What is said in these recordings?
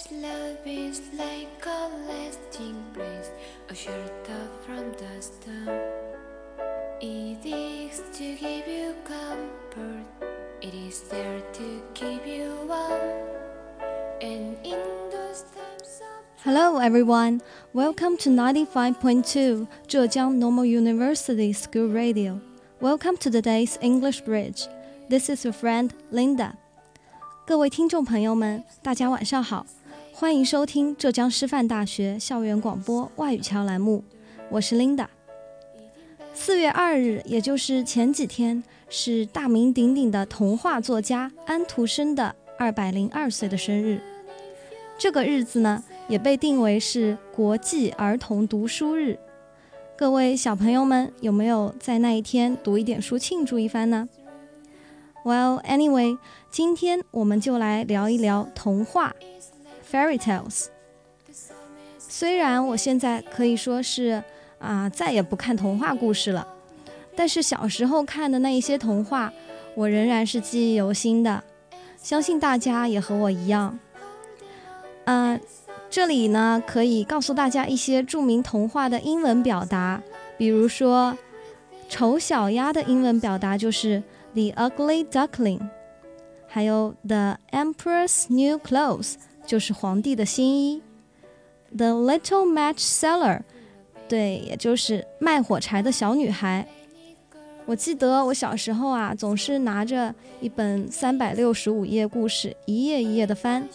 Perhaps love is like a lasting place, a shelter from the storm. It is to give you comfort, it is there to keep you warm. And in those times of Hello, everyone. Welcome to 95.2 Zhejiang Normal University School Radio. Welcome to today's English Bridge. This is your friend Linda. 各位听众朋友们，大家晚上好， 欢迎收听浙江师范大学校园广播外语桥栏目，我是 Linda。四月二日，也就是前几天，是大名鼎鼎的童话作家安徒生的二百零二岁的生日。这个日子呢，也被定为是国际儿童读书日。各位小朋友们，有没有在那一天读一点书庆祝一番呢？Well, anyway，今天我们就来聊一聊童话 （fairy tales）。虽然我现在可以说是啊再也不看童话故事了，但是小时候看的那一些童话，我仍然是记忆犹新的。相信大家也和我一样。嗯、这里呢可以告诉大家一些著名童话的英文表达，比如说丑小鸭的英文表达就是 The Ugly Duckling，还有 The Emperor's New Clothes 就是皇帝的新衣，The Little Match Seller，对，也就是卖火柴的小女孩。我记得我小时候啊，总是拿着一本三百六十五页故事，一页一页的翻。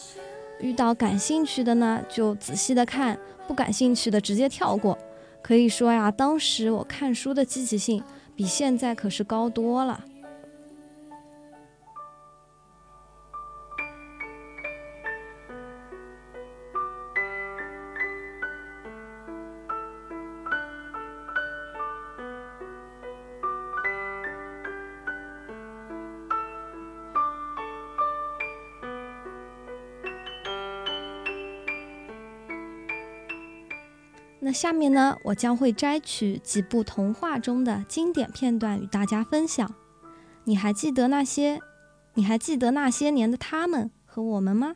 遇到感兴趣的呢，就仔细的看；不感兴趣的直接跳过。可以说呀，当时我看书的积极性比现在可是高多了。下面呢，我将会摘取几部童话中的经典片段与大家分享。你还记得那些？你还记得那些年的他们和我们吗？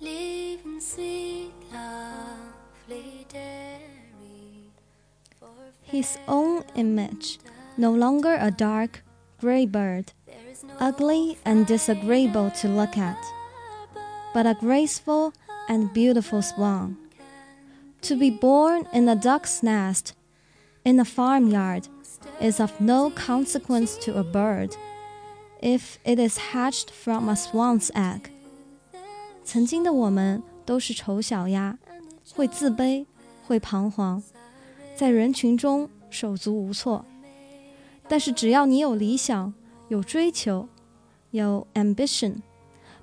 Live in sweet, lovely dairy. For His own image, no longer a dark, gray bird, there is no ugly and disagreeable to look at, but a graceful and beautiful swan. To be born in a duck's nest, in a farmyard, is of no consequence to a bird, if it is hatched from a swan's egg. 曾经的我们都是丑小鸭，会自卑，会彷徨，在人群中手足无措。但是只要你有理想， 有追求，有 ambition，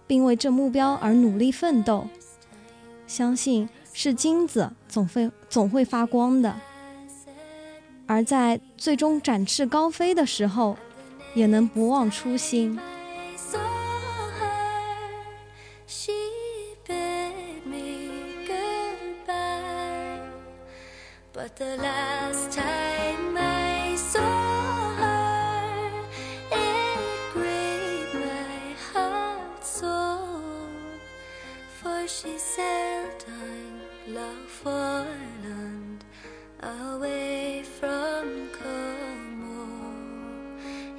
并为这目标而努力奋斗，相信是金子总会总会发光的。而在最终展翅高飞的时候，也能不忘初心。But the last time For she sailed on love for land, away from Como.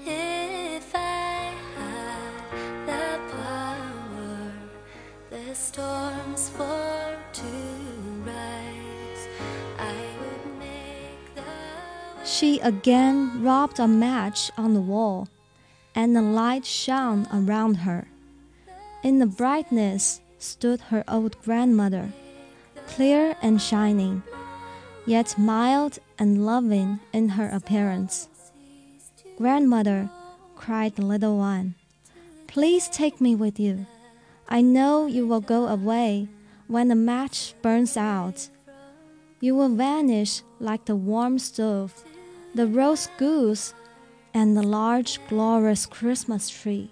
If I had the power, the storms for to rise, I would make the She again rubbed a match on the wall, and a light shone around her. In the brightness stood her old grandmother, clear and shining, yet mild and loving in her appearance. Grandmother, cried the little one, please take me with you. I know you will go away when the match burns out. You will vanish like the warm stove, the roast goose, and the large, glorious Christmas tree.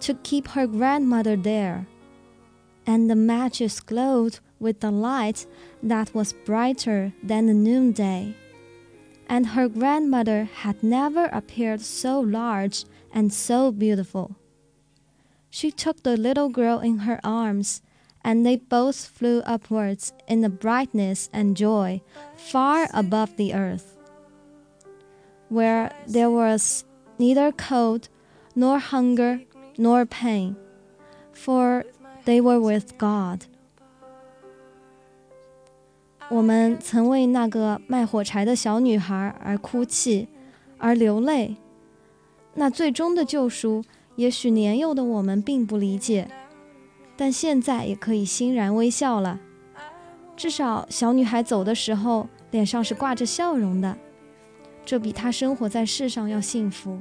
to keep her grandmother there. And the matches glowed with a light that was brighter than the noonday. And her grandmother had never appeared so large and so beautiful. She took the little girl in her arms, and they both flew upwards in the brightness and joy far above the earth, where there was neither cold, nor hunger, nor pain, for they were with God. 我们曾为那个卖火柴的小女孩而哭泣，而流泪。那最终的救赎，也许年幼的我们并不理解，但现在也可以欣然微笑了。至少小女孩走的时候，脸上是挂着笑容的，这比她生活在世上要幸福。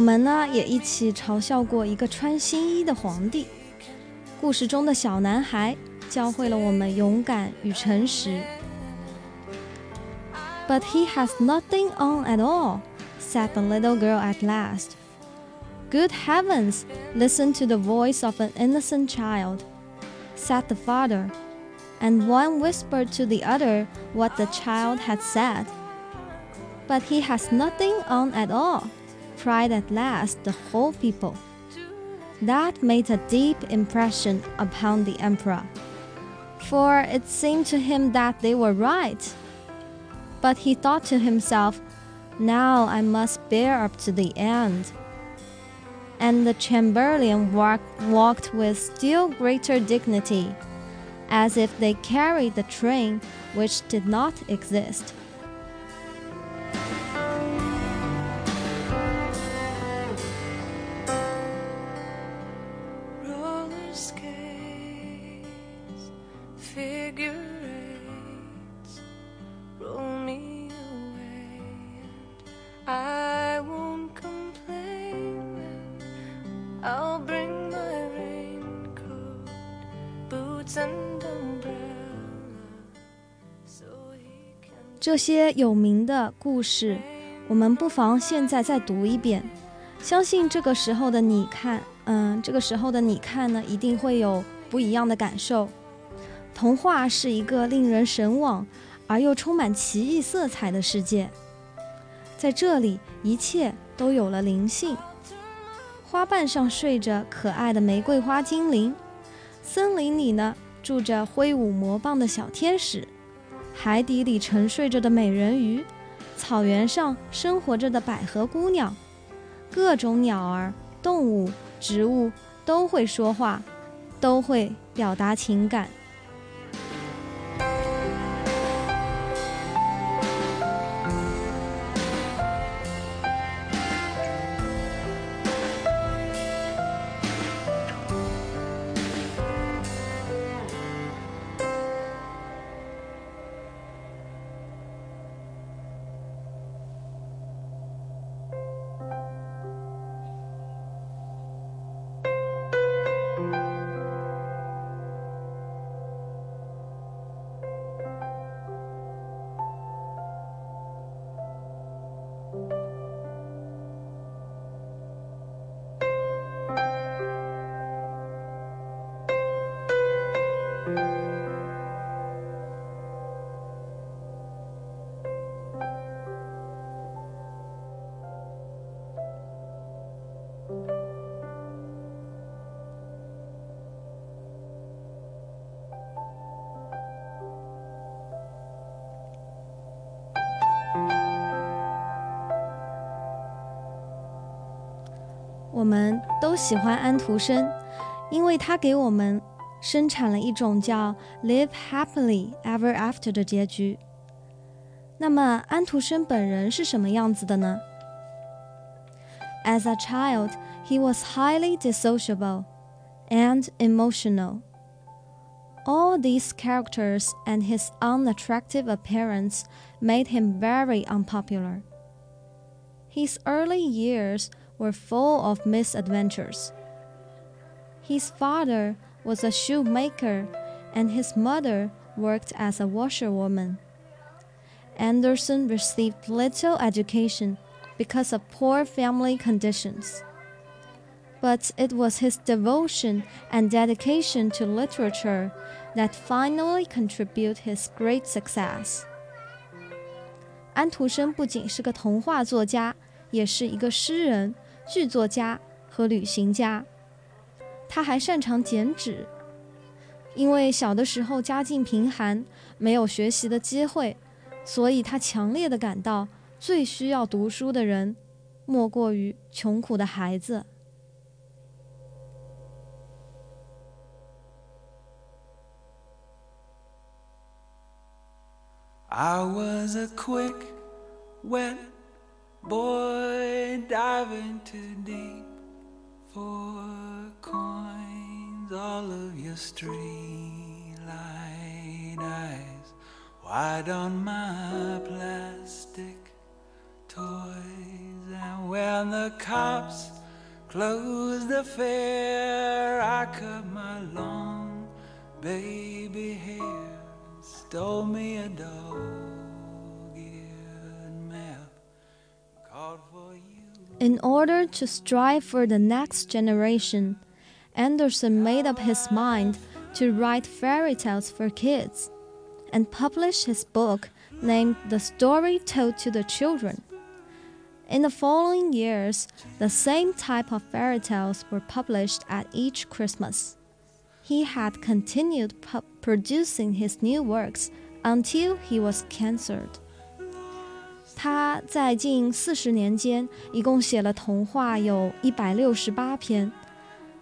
们呢也一起嘲笑过一个穿新衣的皇帝。故事中的小男孩教会了我们勇敢与诚实。But he has nothing on at all, said the little girl at last. Good heavens, listen to the voice of an innocent child, said the father. And one whispered to the other what the child had said. But he has nothing on at all cried at last the whole people. That made a deep impression upon the emperor, for it seemed to him that they were right. But he thought to himself, Now I must bear up to the end. And the Chamberlain walk, walked with still greater dignity, as if they carried the train which did not exist. 些有名的故事，我们不妨现在再读一遍。相信这个时候的你看，嗯，这个时候的你看呢，一定会有不一样的感受。童话是一个令人神往而又充满奇异色彩的世界，在这里，一切都有了灵性。花瓣上睡着可爱的玫瑰花精灵，森林里呢，住着挥舞魔棒的小天使。海底里沉睡着的美人鱼，草原上生活着的百合姑娘，各种鸟儿、动物、植物都会说话，都会表达情感。都喜欢安徒生，因为他给我们生产了一种叫 “live happily ever after” 的结局。那么，安徒生本人是什么样子的呢？As a child, he was highly dissociable and emotional. All these characters and his unattractive appearance made him very unpopular. His early years were full of misadventures. His father was a shoemaker, and his mother worked as a washerwoman. Andersen received little education because of poor family conditions. But it was his devotion and dedication to literature that finally contributed his great success. 安徒生不仅是个童话作家，也是一个诗人，剧作家和旅行家。他还擅长剪纸，因为小的时候家境贫寒，没有学习的机会，所以他强烈的感到最需要读书的人，莫过于穷苦的孩子。I was a quick, wet boy diving too deep for coins. All of your street eyes wide on my plastic toys. And when the cops closed the fair, I cut my long baby hair stole me a dog-eared In order to strive for the next generation, Andersen made up his mind to write fairy tales for kids and publish his book named The Story Told to the Children. In the following years, the same type of fairy tales were published at each Christmas. He had continued producing his new works until he was cancelled. 他在近四十年间，一共写了童话有一百六十八篇。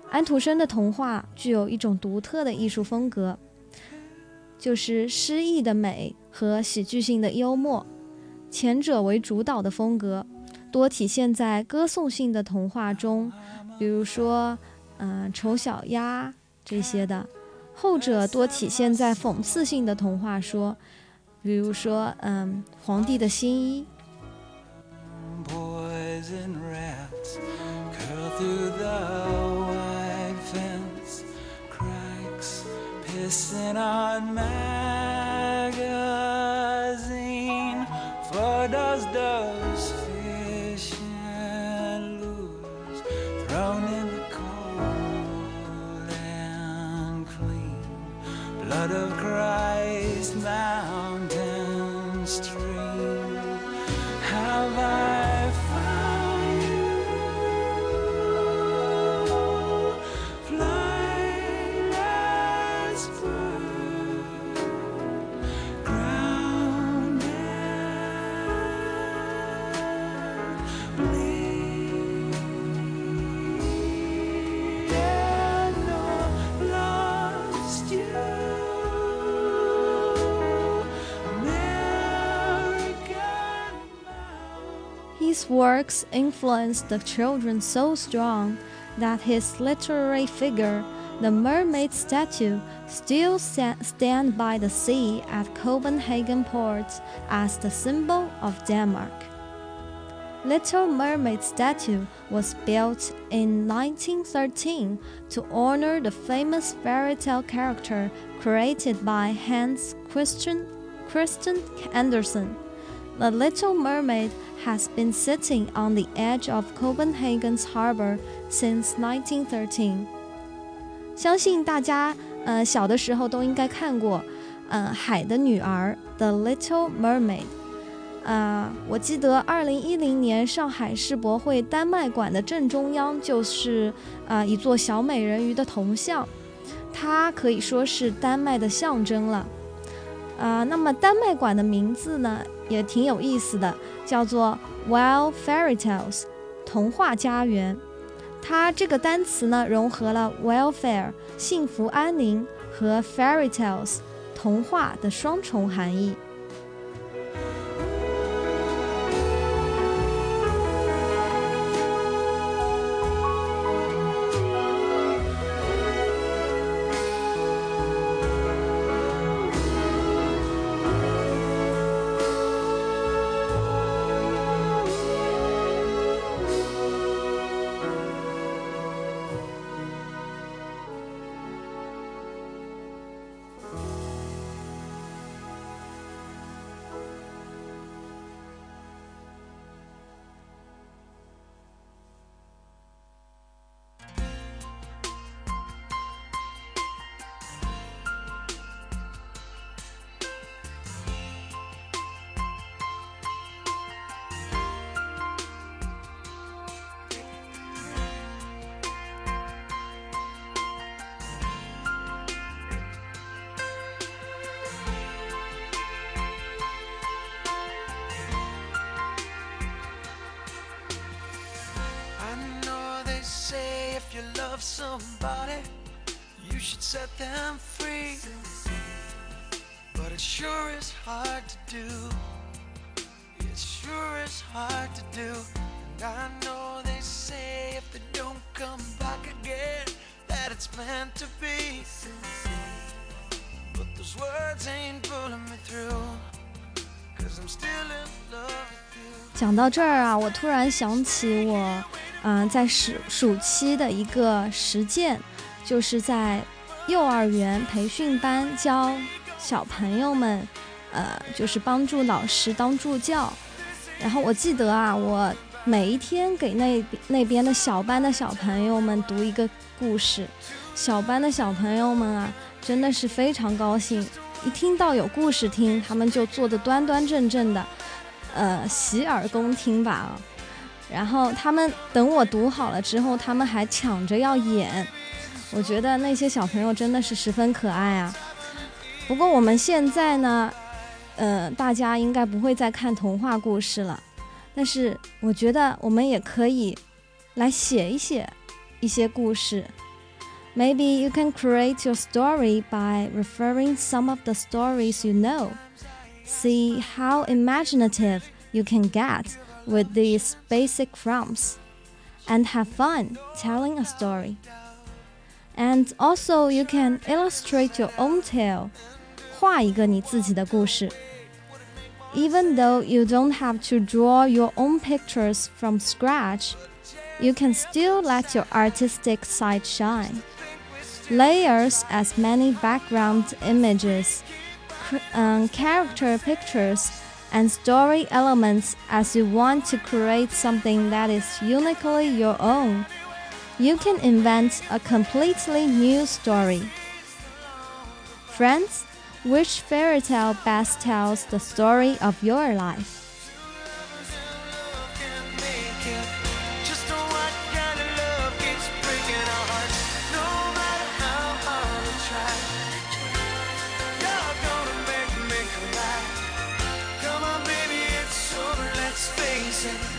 安徒生的童话具有一种独特的艺术风格，就是诗意的美和喜剧性的幽默，前者为主导的风格，多体现在歌颂性的童话中，比如说，嗯、丑小鸭这些的；后者多体现在讽刺性的童话说，比如说，嗯，皇帝的新衣。His works influenced the children so strong that his literary figure, the mermaid statue, still sa- stand by the sea at Copenhagen port as the symbol of Denmark. Little Mermaid statue was built in 1913 to honor the famous fairy tale character created by Hans Christian, Christian Andersen. The Little Mermaid has been sitting on the edge of Copenhagen's harbor since 1913. 相信大家呃小的时候都应该看过，呃《海的女儿》The Little Mermaid。啊、我记得二零一零年上海世博会丹麦馆的正中央就是啊、一座小美人鱼的铜像，它可以说是丹麦的象征了。啊、那么丹麦馆的名字呢也挺有意思的，叫做 Wild Fairy Tales，童话家园。它这个单词呢，融合了 welfare 幸福安宁和 fairy tales 童话的双重含义。love somebody, you should set them free. But it sure is hard to do. It sure is hard to do. And I know they say if they don't come back again, that it's meant to be. But those words ain't pulling me through. Cause I'm still in love with you. 讲到这儿啊，我突然想起我， 嗯、在暑暑期的一个实践，就是在幼儿园培训班教小朋友们，呃，就是帮助老师当助教。然后我记得啊，我每一天给那那边的小班的小朋友们读一个故事，小班的小朋友们啊，真的是非常高兴，一听到有故事听，他们就坐得端端正正的。呃洗耳恭听吧。然后他们等我读好了之后，他们还抢着要演。我觉得那些小朋友真的是十分可爱啊。不过我们现在呢，呃，大家应该不会再看童话故事了。但是我觉得我们也可以来写一写一些故事。Maybe you can create your story by referring some of the stories you know. See how imaginative you can get with these basic prompts and have fun telling a story. And also, you can illustrate your own tale. 画一个你自己的故事. Even though you don't have to draw your own pictures from scratch, you can still let your artistic side shine. Layers as many background images um, character pictures and story elements as you want to create something that is uniquely your own. You can invent a completely new story. Friends, which fairy tale best tells the story of your life? Face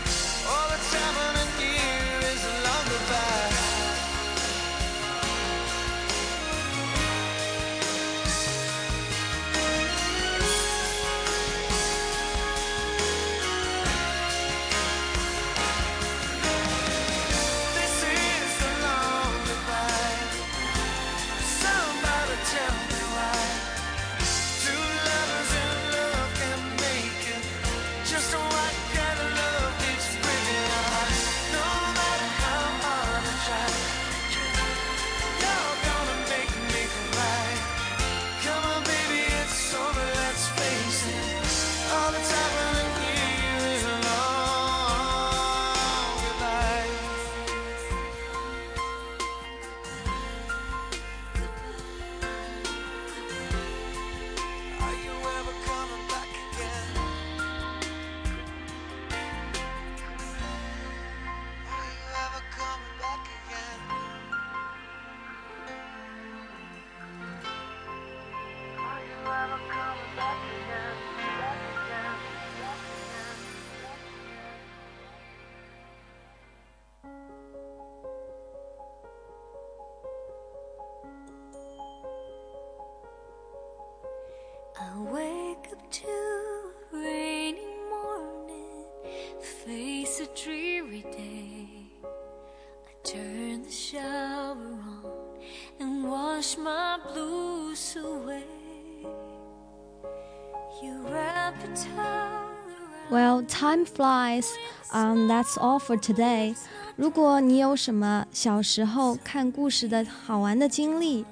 Well, time flies. Um, that's all for today. 如果你有什么小时候看故事的好玩的经历，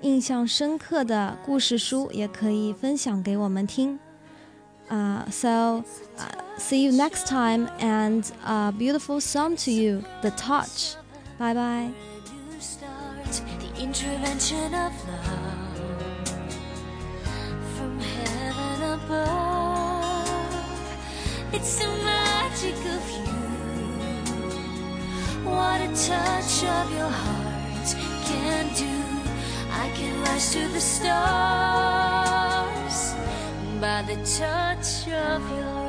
印象深刻的故事书，也可以分享给我们听。Uh, so, uh, see you next time and a beautiful song to you, The Touch. Bye bye. It's the magic of you. What a touch of your heart can do. I can rise to the stars by the touch of your